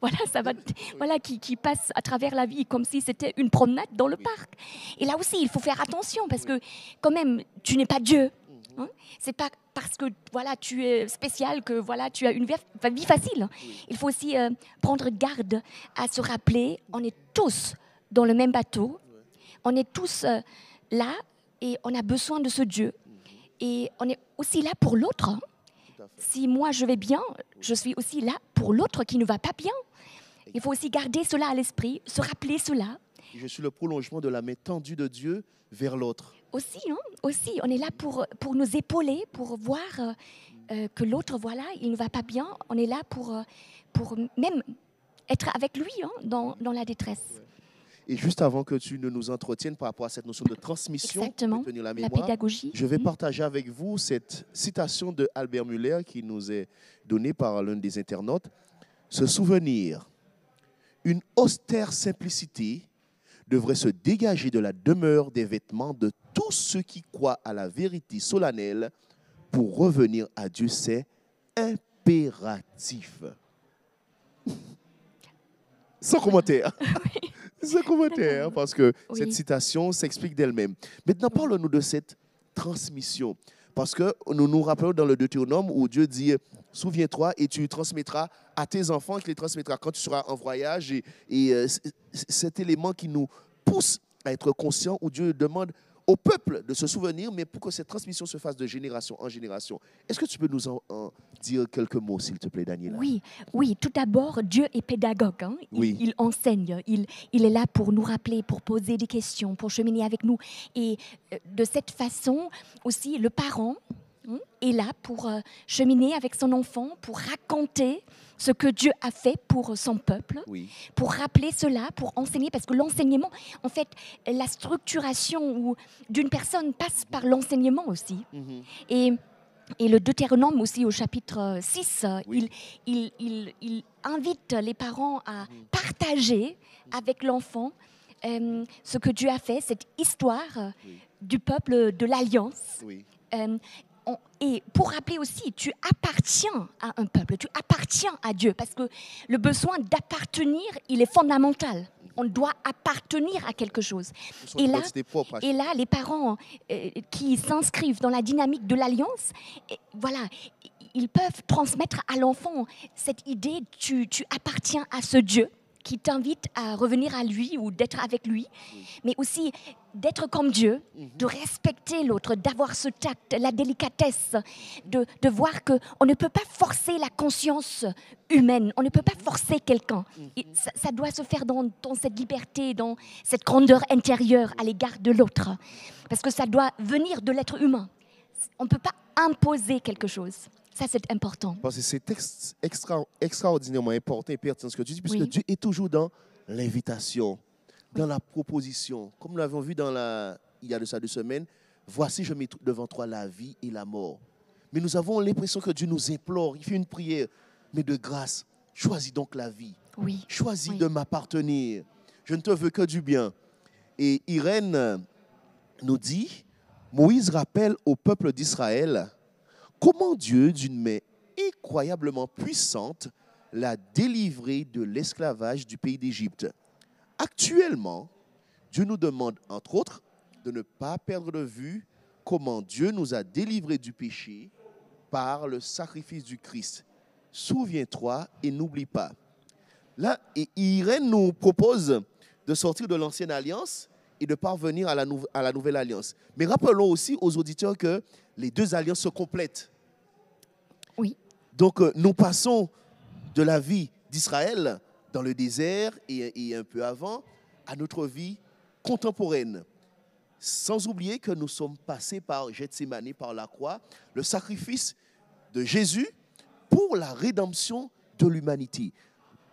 Voilà, ça va, voilà, qui, qui passent à travers la vie comme si c'était une promenade dans le parc. Et là aussi, il faut faire attention parce que, quand même, tu n'es pas Dieu. Hein? C'est pas parce que voilà tu es spécial que voilà tu as une vie, facile. Il faut aussi euh, prendre garde à se rappeler, on est tous dans le même bateau, on est tous euh, là et on a besoin de ce Dieu. Et on est aussi là pour l'autre. hein. Si moi je vais bien, je suis aussi là pour l'autre qui ne va pas bien. Il faut aussi garder cela à l'esprit, se rappeler cela. je suis le prolongement de la main tendue de Dieu vers l'autre. Aussi, hein, aussi, on est là pour, pour nous épauler, pour voir euh, euh, que l'autre, voilà, il ne va pas bien. On est là pour, euh, pour même être avec lui hein, dans, dans la détresse. Et juste avant que tu ne nous entretiennes par rapport à cette notion de transmission, Exactement, de tenir la La mémoire, pédagogie. je vais Mhm. partager avec vous cette citation de Albert Muller qui nous est donnée par l'un des internautes. Se souvenir, une austère simplicité devrait se dégager de la demeure des vêtements de tous ceux qui croient à la vérité solennelle pour revenir à Dieu. C'est impératif. [LAUGHS] Sans commentaire. [LAUGHS] [LAUGHS] Sans commentaire, parce que Oui. cette citation s'explique d'elle-même. Maintenant, parle-nous de cette transmission. Parce que nous nous rappelons dans le Deutéronome où Dieu dit Souviens-toi et tu transmettras à tes enfants, qui les transmettra quand tu seras en voyage. Et, euh, cet élément qui nous pousse à être conscients, où Dieu demande au peuple de se souvenir, mais pour que cette transmission se fasse de génération en génération. Est-ce que tu peux nous en dire quelques mots, s'il te plaît, Daniela Oui, oui, tout d'abord, Dieu est pédagogue. hein. Il, Oui. il enseigne, il, il est là pour nous rappeler, pour poser des questions, pour cheminer avec nous. Et euh, de cette façon aussi, le parent hein, est là pour euh, cheminer avec son enfant, pour raconter ce que Dieu a fait pour son peuple, Oui. pour rappeler cela, pour enseigner, parce que l'enseignement, en fait, la structuration d'une personne passe par l'enseignement aussi. Mhm. Et, et le Deutéronome aussi au chapitre euh, 6, euh, Oui. il, il, il, il invite les parents à partager avec l'enfant euh, ce que Dieu a fait, cette histoire euh, Oui. du peuple de l'Alliance. Oui. Euh, et pour rappeler aussi, tu appartiens à un peuple, tu appartiens à Dieu, parce que le besoin d'appartenir, il est fondamental. On doit appartenir à quelque chose. Et là- Et là, les parents euh, qui s'inscrivent dans la dynamique de l'alliance, voilà, ils peuvent transmettre à l'enfant cette idée tu, tu appartiens à ce Dieu qui t'invite à revenir à lui ou d'être avec lui, mais aussi d'être comme Dieu, de respecter l'autre, d'avoir ce tact, la délicatesse, de, de voir qu'on ne peut pas forcer la conscience humaine, on ne peut pas forcer quelqu'un. Et Ça, ça doit se faire dans, dans cette liberté, dans cette grandeur intérieure à l'égard de l'autre, parce que ça doit venir de l'être humain. On ne peut pas imposer quelque chose. Ça, c'est important. Parce que c'est ex- extra- extraordinairement important et pertinent ce que tu dis, puisque Oui. Dieu est toujours dans l'invitation, dans la proposition. Comme nous l'avons vu dans la, il y a de ça deux semaines, voici, je mets devant toi la vie et la mort. Mais nous avons l'impression que Dieu nous implore, il fait une prière, mais de grâce, choisis donc la vie. Oui. Choisis Oui. de m'appartenir. Je ne te veux que du bien. Et Irène nous dit, Moïse rappelle au peuple d'Israël comment Dieu, d'une main incroyablement puissante, l'a délivré de l'esclavage du pays d'Égypte. Actuellement, Dieu nous demande, entre autres, de ne pas perdre de vue comment Dieu nous a délivrés du péché par le sacrifice du Christ. Souviens-toi et n'oublie pas. Là, et Irène nous propose de sortir de l'ancienne alliance et de parvenir à la, nou- à la nouvelle alliance. Mais rappelons aussi aux auditeurs que les deux alliances se complètent. Oui. Donc, euh, nous passons de la vie d'Israël dans le désert et, un peu avant à notre vie contemporaine. Sans oublier que nous sommes passés par Gethsemane, par la croix, le sacrifice de Jésus pour la rédemption de l'humanité.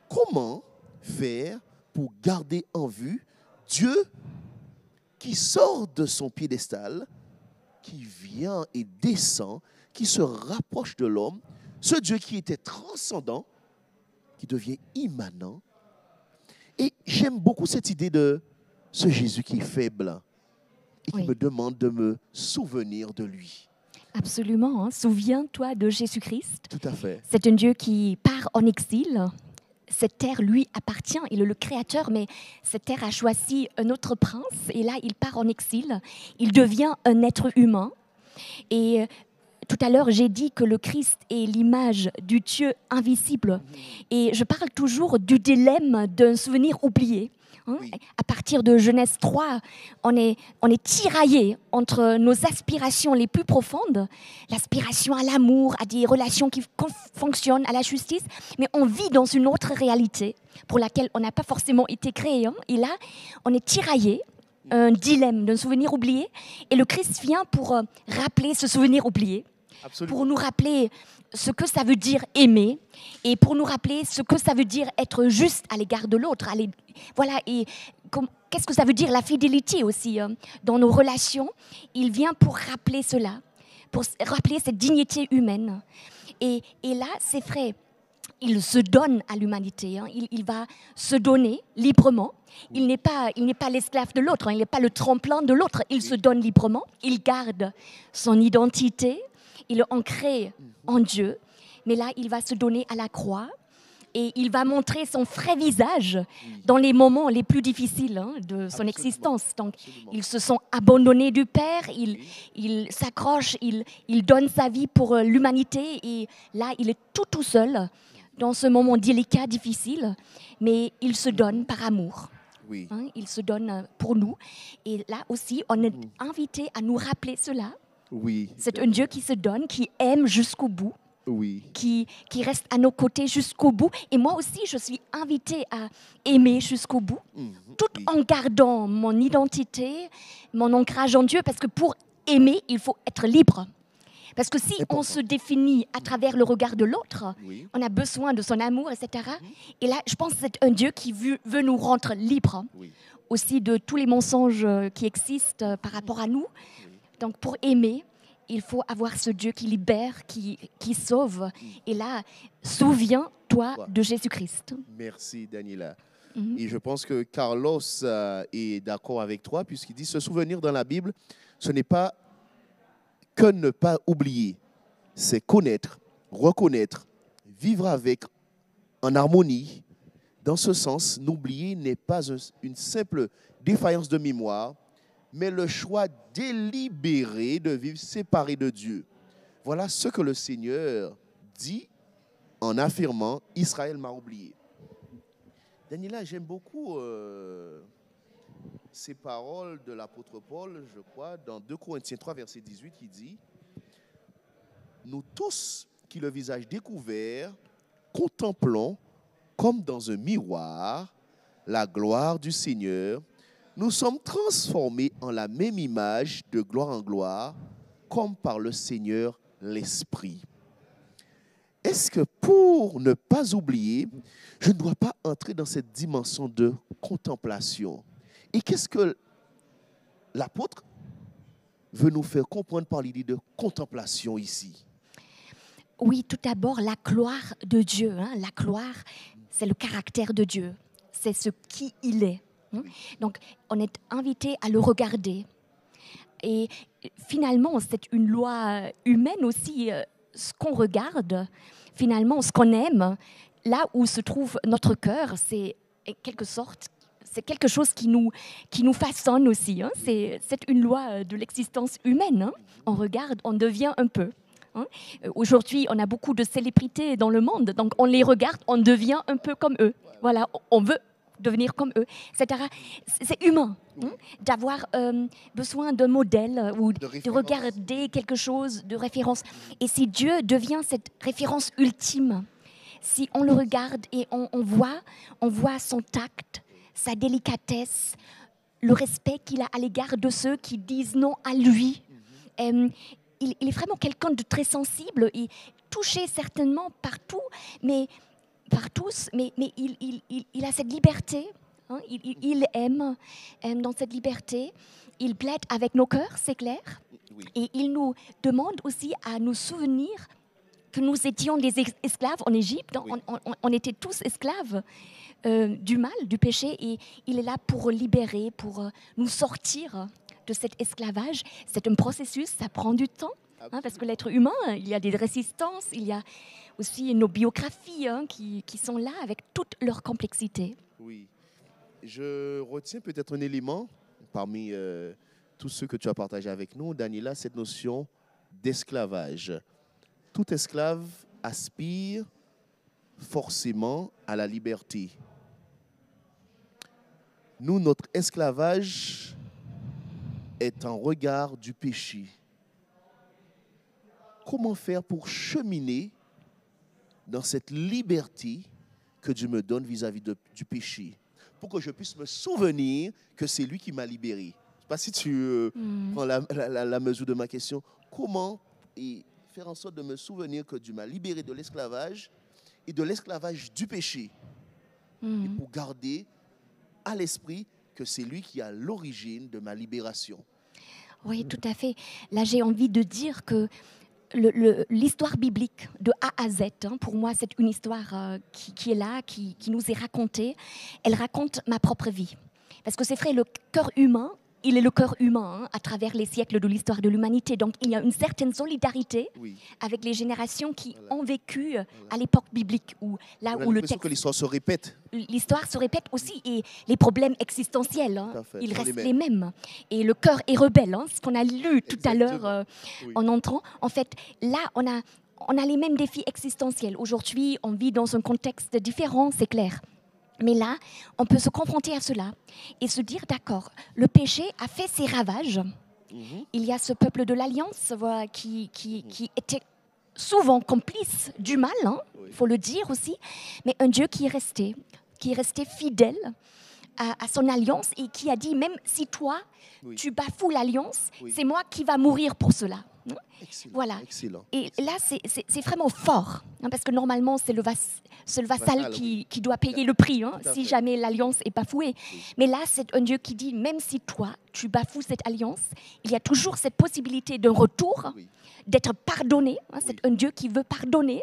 Comment faire pour garder en vue Dieu qui sort de son piédestal, qui vient et descend, qui se rapproche de l'homme, ce Dieu qui était transcendant, qui devient immanent. Et j'aime beaucoup cette idée de ce Jésus qui est faible et qui Oui. me demande de me souvenir de lui. Absolument. hein. Souviens-toi de Jésus-Christ. Tout à fait. C'est un Dieu qui part en exil. Cette terre lui appartient, il est le créateur, mais cette terre a choisi un autre prince et là il part en exil. Il devient un être humain. Et tout à l'heure j'ai dit que le Christ est l'image du Dieu invisible. Et je parle toujours du dilemme d'un souvenir oublié. hein. Oui. À partir de Genèse 3, on est, on est tiraillé entre nos aspirations les plus profondes, l'aspiration à l'amour, à des relations qui fonctionnent, à la justice, mais on vit dans une autre réalité pour laquelle on n'a pas forcément été créé. hein. Et là, on est tiraillé, un dilemme d'un souvenir oublié, et le Christ vient pour euh, rappeler ce souvenir oublié, Absolument. pour nous rappeler ce que ça veut dire aimer et pour nous rappeler ce que ça veut dire être juste à l'égard de l'autre. Voilà, et qu'est-ce que ça veut dire la fidélité aussi hein, dans nos relations? Il vient pour rappeler cela, pour rappeler cette dignité humaine. Et, et là, c'est vrai, il se donne à l'humanité, hein. il, il va se donner librement. Il n'est pas, il pas l'esclave de l'autre, hein. il n'est pas le tremplin de l'autre. Il se donne librement, il garde son identité, il est ancré en Dieu. Mais là, il va se donner à la croix et il va montrer son vrai visage dans les moments les plus difficiles hein, de son Absolument. existence. Donc, Absolument. ils se sont abandonnés du Père, il, il s'accroche, il, il donne sa vie pour euh, l'humanité et là, il est tout tout seul dans ce moment délicat, difficile, mais il se donne par amour. Oui. hein, il se donne euh, pour nous. Et là aussi, on est invité à nous rappeler cela. Oui. C'est un Dieu qui se donne, qui aime jusqu'au bout, Oui. qui, qui reste à nos côtés jusqu'au bout. Et moi aussi, je suis invitée à aimer jusqu'au bout, Mhm. tout Oui. en gardant mon identité, mon ancrage en Dieu, parce que pour aimer, il faut être libre. Parce que si on se définit à travers le regard de l'autre, Oui. on a besoin de son amour, etc. Et là, je pense que c'est un Dieu qui veut, veut nous rendre libres Oui. aussi de tous les mensonges euh, qui existent euh, par rapport à nous. Donc pour aimer, il faut avoir ce Dieu qui libère, qui, qui sauve. Et là, souviens-toi de Jésus-Christ. Merci, Daniela. Mhm. Et je pense que Carlos euh, est d'accord avec toi, puisqu'il dit se souvenir dans la Bible, ce n'est pas que ne pas oublier, c'est connaître, reconnaître, vivre avec en harmonie. Dans ce sens, n'oublier n'est pas un- une simple défaillance de mémoire, mais le choix délibéré de vivre séparé de Dieu. Voilà ce que le Seigneur dit en affirmant Israël m'a oublié. Daniela, j'aime beaucoup euh, ces paroles de l'apôtre Paul, je crois, dans 2 Corinthiens 3, verset 18, qui dit Nous tous qui le visage découvert, contemplons comme dans un miroir la gloire du Seigneur, nous sommes transformés en la même image de gloire en gloire, comme par le Seigneur l'Esprit. Est-ce que pour ne pas oublier, je ne dois pas entrer dans cette dimension de contemplation? Et qu'est-ce que l'apôtre veut nous faire comprendre par l'idée de contemplation ici? Oui, tout d'abord, la gloire de Dieu. hein. La gloire, c'est le caractère de Dieu. C'est ce qui il est. hein. Donc, on est invité à le regarder. Et finalement, c'est une loi humaine aussi. euh, Ce qu'on regarde, finalement, ce qu'on aime, là où se trouve notre cœur, c'est quelque sorte, c'est quelque chose qui nous, qui nous façonne aussi. hein. C'est c'est une loi euh, de l'existence humaine. hein. On regarde, on devient un peu. hein. Euh, Aujourd'hui, on a beaucoup de célébrités dans le monde, donc on les regarde, on devient un peu comme eux. Voilà, on veut devenir comme eux, etc. C'est humain hein, d'avoir euh, besoin d'un modèle ou de, regarder quelque chose de référence. Et si Dieu devient cette référence ultime, si on le regarde et on, on voit, on voit son tact, sa délicatesse, le respect qu'il a à l'égard de ceux qui disent non à lui. Euh, il, il est vraiment quelqu'un de très sensible et touché certainement partout, mais par tous, mais, mais il, il- il- il a cette liberté. hein, il, aime, aime dans cette liberté. Il plaide avec nos cœurs, c'est clair. Oui. Et il nous demande aussi à nous souvenir que nous étions des esclaves en Égypte. hein. Oui. On, on- on était tous esclaves euh, du mal, du péché. Et il est là pour libérer, pour euh, nous sortir de cet esclavage. C'est un processus, ça prend du temps. hein, parce que l'être humain, il y a des résistances, il y a aussi nos biographies hein, qui, qui sont là avec toute leur complexité. Oui. Je retiens peut-être un élément parmi euh, tous ceux que tu as partagé avec nous, Daniela, cette notion d'esclavage. Tout esclave aspire forcément à la liberté. Nous, notre esclavage est en regard du péché. Comment faire pour cheminer dans cette liberté que Dieu me donne vis-à-vis du péché, pour que je puisse me souvenir que c'est lui qui m'a libéré. Je ne sais pas si tu euh, prends la, la- la- la mesure de ma question. Comment et faire en sorte de me souvenir que Dieu m'a libéré de l'esclavage et de l'esclavage du péché, et pour garder à l'esprit que c'est lui qui a l'origine de ma libération. Oui, tout à fait. Là, j'ai envie de dire que l'histoire biblique de A à Z, hein, pour moi, c'est une histoire euh, qui, est là, qui, qui nous est racontée. Elle raconte ma propre vie. Parce que c'est vrai, le cœur humain, il est le cœur humain hein, à travers les siècles de l'histoire de l'humanité. Donc, il y a une certaine solidarité Oui. avec les générations qui Voilà. ont vécu euh, à l'époque biblique, où, là On où le texte que l'histoire se répète. l'histoire se répète aussi et les problèmes existentiels, hein, ils les restent les mêmes. Et le cœur est rebelle, hein, ce qu'on a lu tout à l'heure euh, Oui. en entrant. En fait, là, on a, on a les mêmes défis existentiels. Aujourd'hui, on vit dans un contexte différent, c'est clair. Mais là, on peut se confronter à cela et se dire, d'accord, le péché a fait ses ravages. Mhm. Il y a ce peuple de l'Alliance qui, qui, qui était souvent complice du mal, il Oui. faut le dire aussi, mais un Dieu qui est resté, qui est resté fidèle à, à son alliance et qui a dit, même si toi, Oui. tu bafoues l'alliance, Oui. c'est moi qui va mourir pour cela. Excellent. Voilà. Excellent. Et là, c'est- vraiment fort, hein, parce que normalement, c'est le, vas- c'est le vassal Vassal, qui, qui doit payer le prix, hein, si jamais l'alliance est bafouée. Mais là, c'est un Dieu qui dit, même si toi, tu bafoues cette alliance, il y a toujours cette possibilité d'un retour, Oui. d'être pardonné. hein, c'est un Dieu qui veut pardonner.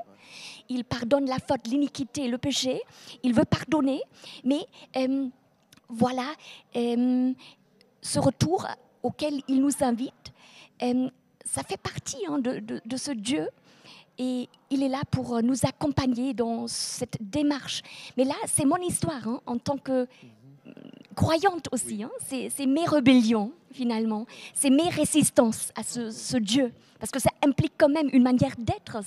Il pardonne la faute, l'iniquité, le péché. Il veut pardonner. Mais euh, voilà, euh, ce retour auquel il nous invite, euh, ça fait partie hein, de, ce Dieu. Et il est là pour euh, nous accompagner dans cette démarche. Mais là, c'est mon histoire hein, en tant que croyante aussi. hein. C'est mes rébellions, finalement. C'est mes résistances à ce, ce Dieu. Parce que c'est implique quand même une manière d'être,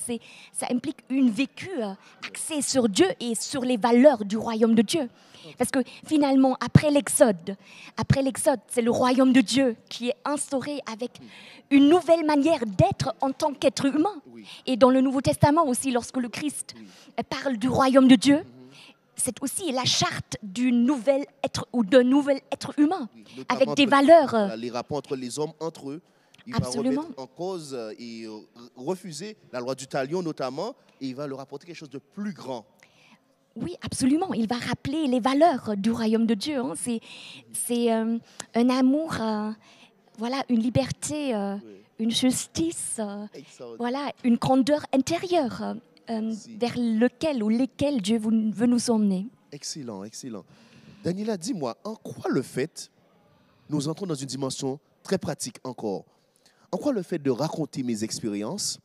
ça implique une vécu euh, axée sur Dieu et sur les valeurs du royaume de Dieu. Parce que finalement, après l'Exode, après l'Exode, c'est le royaume de Dieu qui est instauré avec une nouvelle manière d'être en tant qu'être humain. Et dans le Nouveau Testament aussi, lorsque le Christ parle du royaume de Dieu, c'est aussi la charte du nouvel être ou d'un nouvel être humain, Oui, avec des valeurs. euh, les rapports entre les hommes entre eux. Il Absolument. va remettre en cause euh, et euh, refuser la loi du talion notamment, et il va leur apporter quelque chose de plus grand. Oui, absolument. Il va rappeler les valeurs du royaume de Dieu. hein. C'est, c'est euh, un amour, euh, voilà, une liberté, euh, Oui. une justice, voilà, une grandeur intérieure euh, vers lequel ou lesquels Dieu veut nous emmener. Excellent, excellent. Daniela, dis-moi, en quoi le fait, nous entrons dans une dimension très pratique encore, en quoi le fait de raconter mes expériences,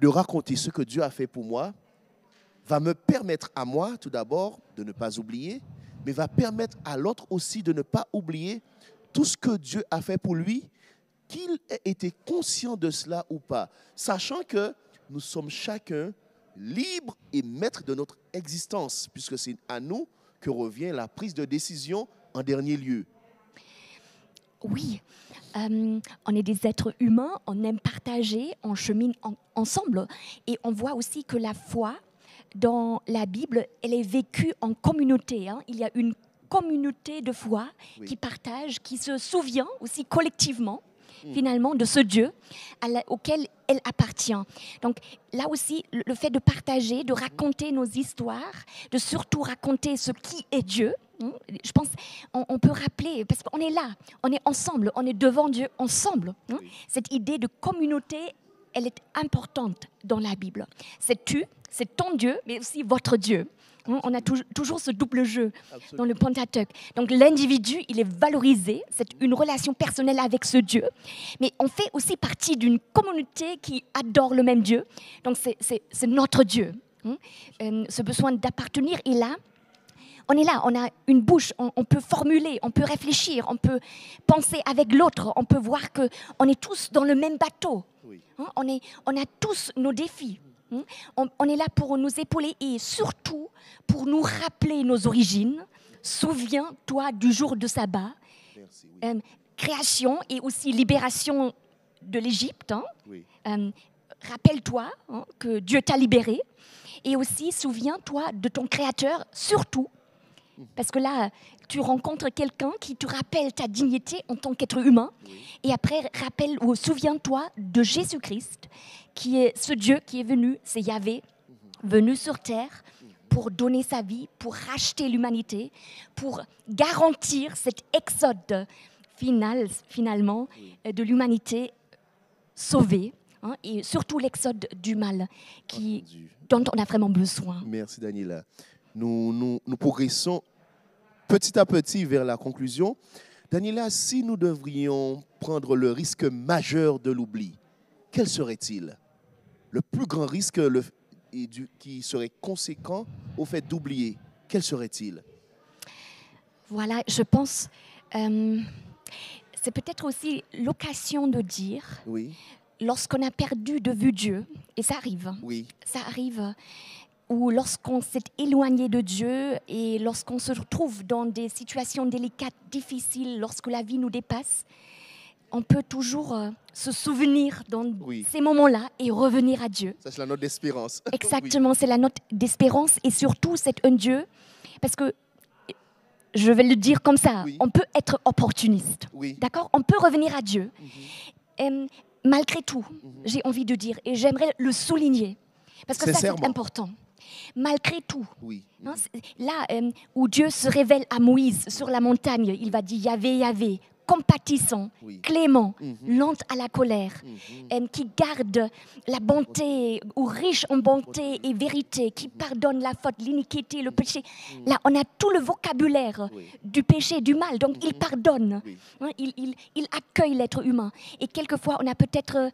de raconter ce que Dieu a fait pour moi, va me permettre à moi, tout d'abord, de ne pas oublier, mais va permettre à l'autre aussi de ne pas oublier tout ce que Dieu a fait pour lui, qu'il ait été conscient de cela ou pas, sachant que nous sommes chacun libres et maîtres de notre existence, puisque c'est à nous que revient la prise de décision en dernier lieu. Oui, euh, on est des êtres humains, on aime partager, on chemine en- ensemble. Et on voit aussi que la foi, dans la Bible, elle est vécue en communauté. hein. Il y a une communauté de foi Oui. qui partage, qui se souvient aussi collectivement. Finalement, de ce Dieu la- auquel elle appartient. Donc là aussi, le le fait de partager, de raconter nos histoires, de surtout raconter ce qui est Dieu, hein, je pense on, on peut rappeler, parce qu'on est là, on est ensemble, on est devant Dieu ensemble. hein. Cette idée de communauté, elle est importante dans la Bible. C'est tu, c'est ton Dieu, mais aussi votre Dieu. Hein, On a tou- toujours ce double jeu dans le Pentateuque. Donc l'individu, il est valorisé, c'est une relation personnelle avec ce Dieu, mais on fait aussi partie d'une communauté qui adore le même Dieu. Donc c'est- notre Dieu. hein. Euh, ce besoin d'appartenir est là. On est là, on a une bouche, on, on peut formuler, on peut réfléchir, on peut penser avec l'autre, on peut voir que on est tous dans le même bateau. Oui. Hein, on, est, on a tous nos défis. Hein. On, on est là pour nous épauler et surtout pour nous rappeler nos origines. Souviens-toi du jour de sabbat, Merci. Oui. euh, création et aussi libération de l'Égypte. hein. oui. Euh, Rappelle-toi hein, que Dieu t'a libéré. Et aussi, souviens-toi de ton Créateur, surtout. Parce que là, tu rencontres quelqu'un qui te rappelle ta dignité en tant qu'être humain. Et après, rappelle ou souviens-toi de Jésus-Christ, qui est ce Dieu qui est venu, c'est Yahvé, venu sur terre pour donner sa vie, pour racheter l'humanité, pour garantir cet exode final, finalement, euh, de l'humanité sauvée, hein, et surtout l'exode du mal qui, Entendu. dont on a vraiment besoin. Merci Daniela. Nous, nous, nous progressons petit à petit vers la conclusion. Daniela, si nous devrions prendre le risque majeur de l'oubli, quel serait-il? Le plus grand risque le- et du- qui serait conséquent au fait d'oublier, quel serait-il? Voilà, je pense, euh, c'est peut-être aussi l'occasion de dire, Oui, lorsqu'on a perdu de vue Dieu, et ça arrive, oui, ça arrive, ou lorsqu'on s'est éloigné de Dieu et lorsqu'on se retrouve dans des situations délicates, difficiles, lorsque la vie nous dépasse, on peut toujours euh, se souvenir dans Oui. ces moments-là et revenir à Dieu. c'est la note d'espérance. [LAUGHS] Exactement, c'est la note d'espérance et surtout c'est un Dieu, parce que je vais le dire comme ça, Oui. on peut être opportuniste, Oui, d'accord? On peut revenir à Dieu. Euh, malgré tout, j'ai envie de dire, et j'aimerais le souligner, parce que ça c'est important. Malgré tout, oui, hein, là euh, où Dieu se révèle à Moïse sur la montagne, il va dire Yahvé, Yahvé, compatissant, Oui. clément, Mhm. lente à la colère, euh, qui garde la bonté ou riche en bonté et vérité, qui pardonne la faute, l'iniquité, le péché. Là, on a tout le vocabulaire Oui. du péché, du mal. Donc, il pardonne. Oui. Hein, il, il- il accueille l'être humain. Et quelquefois, on a peut-être euh,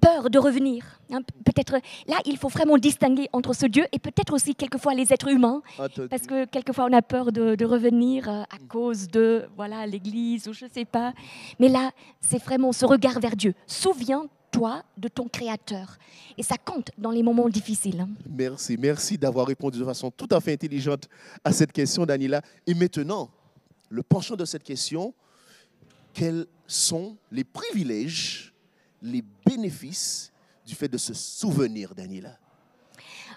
peur de revenir. hein. peut-être là, il faut vraiment distinguer entre ce Dieu et peut-être aussi quelquefois les êtres humains. Entendu. Parce que quelquefois, on a peur de, de revenir euh, à cause de voilà l'Église ou je sais pas. Mais là, c'est vraiment ce regard vers Dieu. toi de ton Créateur. Et ça compte dans les moments difficiles. Merci, merci d'avoir répondu de façon tout à fait intelligente à cette question, Daniela. Et maintenant, le penchant de cette question, quels sont les privilèges, les bénéfices du fait de se souvenir, Daniela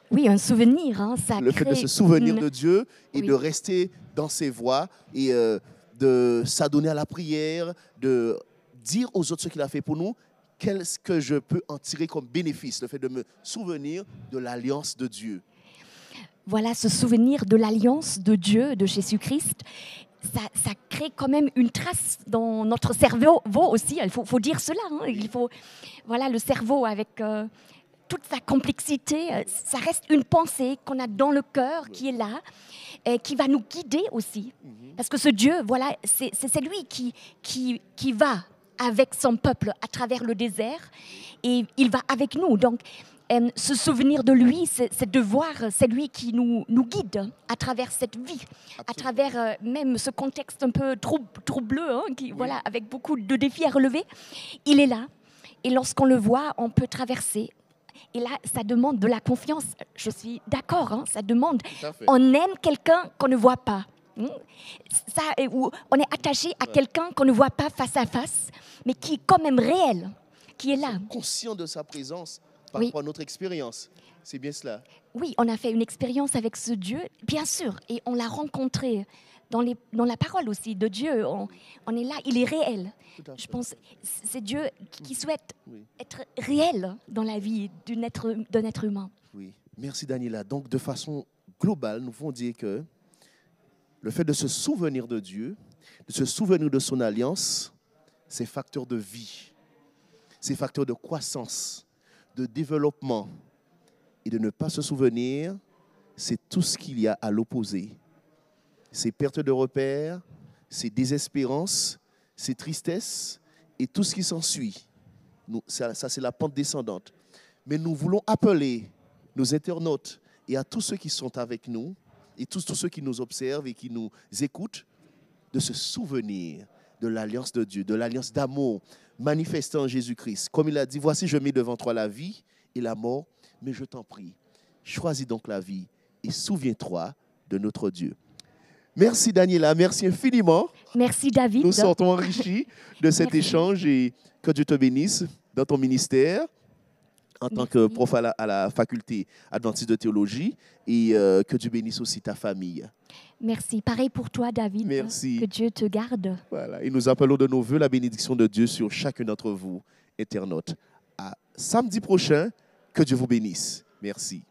Oui, un souvenir, hein, ça Le fait de se souvenir de Dieu et Oui. de rester dans ses voies et euh, de s'adonner à la prière, de dire aux autres ce qu'il a fait pour nous. Qu'est-ce que je peux en tirer comme bénéfice, le fait de me souvenir de l'alliance de Dieu Voilà, ce souvenir de l'alliance de Dieu, de Jésus-Christ, ça, ça crée quand même une trace dans notre cerveau aussi. Il faut, faut dire cela. hein. Il faut, voilà, le cerveau avec euh, toute sa complexité, euh, ça reste une pensée qu'on a dans le cœur, qui est là, et qui va nous guider aussi. Parce que ce Dieu, voilà, c'est lui qui, qui, qui va avec son peuple à travers le désert et il va avec nous. Donc, se souvenir de lui, c'est de voir, c'est lui qui nous, nous guide à travers cette vie, à travers euh, même ce contexte un peu troub- troubleux, hein, qui, voilà, avec beaucoup de défis à relever. Il est là. Et lorsqu'on le voit, on peut traverser. Et là, ça demande de la confiance. Je suis d'accord, hein, ça demande. On aime quelqu'un qu'on ne voit pas. Hmm? Ça, où on est attaché à quelqu'un qu'on ne voit pas face à face, mais qui est quand même réel, qui est là. Conscient de sa présence par Oui. rapport à notre expérience. C'est bien cela. Oui, on a fait une expérience avec ce Dieu, bien sûr, et on l'a rencontré dans, les, dans la parole aussi de Dieu. On, on est là, il est réel. Je pense c'est Dieu qui- souhaite Oui. être réel dans la vie d'un être, d'un être humain. Oui, merci Daniela. Donc, de façon globale, nous pouvons dire que le fait de se souvenir de Dieu, de se souvenir de son alliance, c'est facteur de vie, c'est facteur de croissance, de développement. Et de ne pas se souvenir, c'est tout ce qu'il y a à l'opposé. C'est perte de repères, c'est désespérance, c'est tristesse et tout ce qui s'ensuit. Ça, ça c'est la pente descendante. Mais nous voulons appeler nos internautes et à tous ceux qui sont avec nous et tous, tous ceux qui nous observent et qui nous écoutent de se souvenir de l'alliance de Dieu, de l'alliance d'amour manifestée en Jésus-Christ. Comme il a dit, voici je mets devant toi la vie et la mort, mais je t'en prie, choisis donc la vie et souviens-toi de notre Dieu. Merci Daniela, merci infiniment. Merci David. Nous sortons enrichis de cet Merci. échange et que Dieu te bénisse dans ton ministère en tant que prof à la, à la faculté adventiste de théologie et euh, que Dieu bénisse aussi ta famille. Merci. Pareil pour toi, David. Merci. Que Dieu te garde. Voilà. Et nous appelons de nos voeux la bénédiction de Dieu sur chacun d'entre vous, internautes. À samedi prochain, que Dieu vous bénisse. Merci.